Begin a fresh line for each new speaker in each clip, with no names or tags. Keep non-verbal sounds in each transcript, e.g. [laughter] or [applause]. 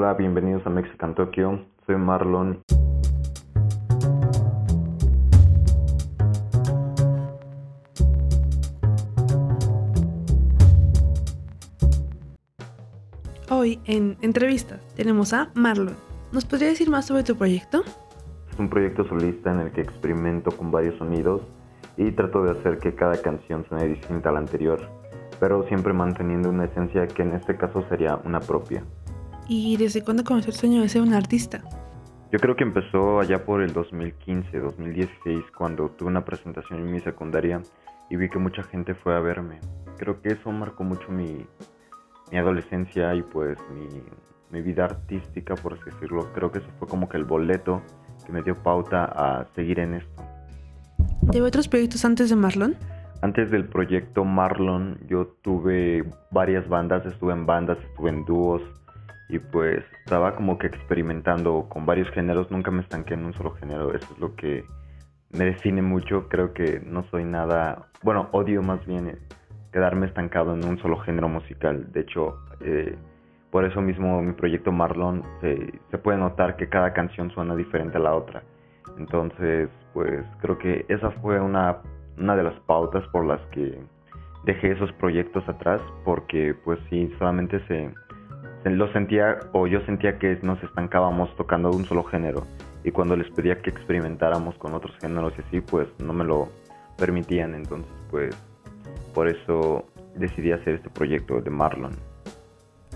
Hola, bienvenidos a Mexican Tokyo. Soy Marlon.
Hoy en entrevistas tenemos a Marlon. ¿Nos podría decir más sobre tu proyecto?
Es un proyecto solista en el que experimento con varios sonidos y trato de hacer que cada canción suene distinta a la anterior, pero siempre manteniendo una esencia que en este caso sería una propia.
¿Y desde cuándo comenzó el sueño de ser un artista?
Yo creo que empezó allá por el 2015, 2016, cuando tuve una presentación en mi secundaria y vi que mucha gente fue a verme. Creo que eso marcó mucho mi, mi adolescencia y pues mi, mi vida artística, por así decirlo. Creo que eso fue como que el boleto que me dio pauta a seguir en esto.
¿Llevé otros proyectos antes de Marlon?
Antes del proyecto Marlon yo tuve varias bandas, estuve en bandas, estuve en dúos y pues estaba como que experimentando con varios géneros, nunca me estanqué en un solo género, eso es lo que me define mucho, creo que no soy nada, bueno, odio más bien quedarme estancado en un solo género musical, de hecho, eh, por eso mismo mi proyecto Marlon se, puede notar que cada canción suena diferente a la otra, entonces pues creo que esa fue una, una de las pautas por las que dejé esos proyectos atrás, porque pues sí, solamente se lo sentía o yo sentía que nos estancábamos tocando un solo género y cuando les pedía que experimentáramos con otros géneros y así pues no me lo permitían entonces pues por eso decidí hacer este proyecto de Marlon.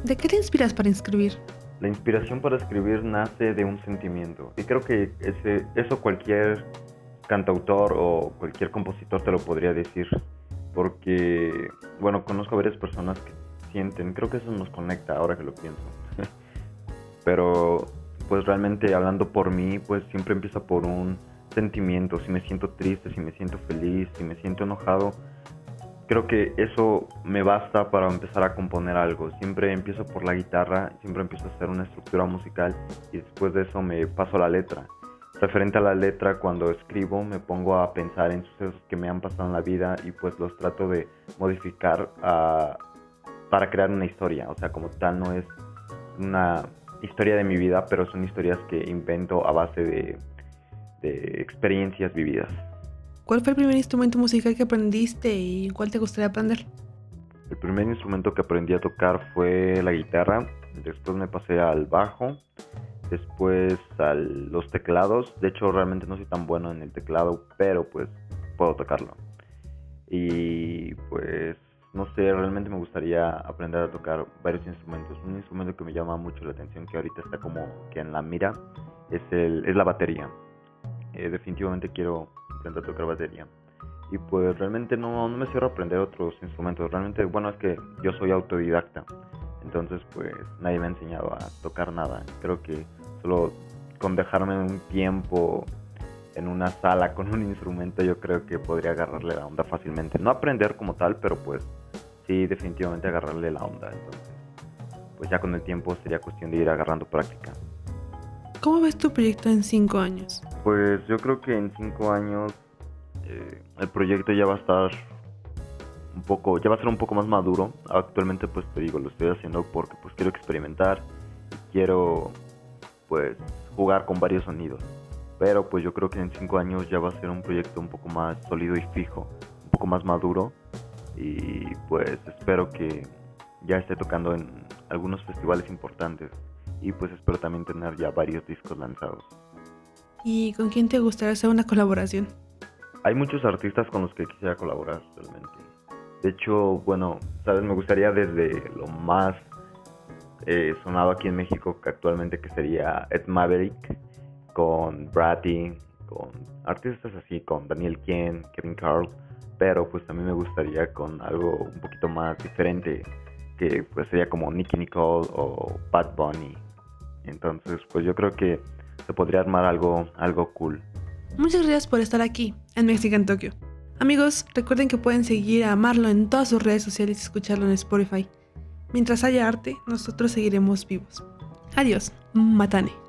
¿De qué te inspiras para escribir?
La inspiración para escribir nace de un sentimiento y creo que ese, eso cualquier cantautor o cualquier compositor te lo podría decir porque bueno conozco a varias personas que sienten. Creo que eso nos conecta ahora que lo pienso. [laughs] Pero pues realmente hablando por mí, pues siempre empieza por un sentimiento. Si me siento triste, si me siento feliz, si me siento enojado, creo que eso me basta para empezar a componer algo. Siempre empiezo por la guitarra, siempre empiezo a hacer una estructura musical y después de eso me paso a la letra. Referente a la letra, cuando escribo me pongo a pensar en sucesos que me han pasado en la vida y pues los trato de modificar a, para crear una historia. O sea, como tal no es una historia de mi vida, pero son historias que invento a base de, experiencias vividas.
¿Cuál fue el primer instrumento musical que aprendiste y cuál te gustaría aprender?
El primer instrumento que aprendí a tocar fue la guitarra, después me pasé al bajo, después a los teclados. De hecho, realmente no soy tan bueno en el teclado, pero pues puedo tocarlo. Y pues no sé, realmente me gustaría aprender a tocar varios instrumentos. Un instrumento que me llama mucho la atención, que ahorita está como que en la mira, es, el, es la batería. Eh, definitivamente quiero aprender a tocar batería. Y pues realmente no, no me cierro aprender otros instrumentos. Realmente, bueno, es que yo soy autodidacta. Entonces, pues nadie me ha enseñado a tocar nada. Creo que solo con dejarme un tiempo en una sala con un [laughs] instrumento, yo creo que podría agarrarle la onda fácilmente. No aprender como tal, pero pues sí, definitivamente agarrarle la onda. Entonces, pues ya con el tiempo sería cuestión de ir agarrando práctica.
¿Cómo ves tu proyecto en cinco años?
Pues yo creo que en cinco años eh, el proyecto ya va a estar un poco, ya va a ser un poco más maduro. Actualmente pues te digo, lo estoy haciendo porque pues quiero experimentar, quiero pues jugar con varios sonidos. Pero pues yo creo que en cinco años ya va a ser un proyecto un poco más sólido y fijo, un poco más maduro y pues espero que ya esté tocando en algunos festivales importantes y pues espero también tener ya varios discos lanzados.
¿Y con quién te gustaría hacer una colaboración?
Hay muchos artistas con los que quisiera colaborar realmente. De hecho, bueno, sabes, me gustaría desde lo más eh, sonado aquí en México que actualmente que sería Ed Maverick con Bratty, artistas así, con Daniel Kien, Kevin Carl pero pues también me gustaría con algo un poquito más diferente, que pues sería como Nicky Nicole o Bad Bunny. Entonces, pues yo creo que se podría armar algo, algo cool.
Muchas gracias por estar aquí en Mexican Tokyo. Amigos, recuerden que pueden seguir a Marlo en todas sus redes sociales y escucharlo en Spotify. Mientras haya arte, nosotros seguiremos vivos. Adiós, Matane.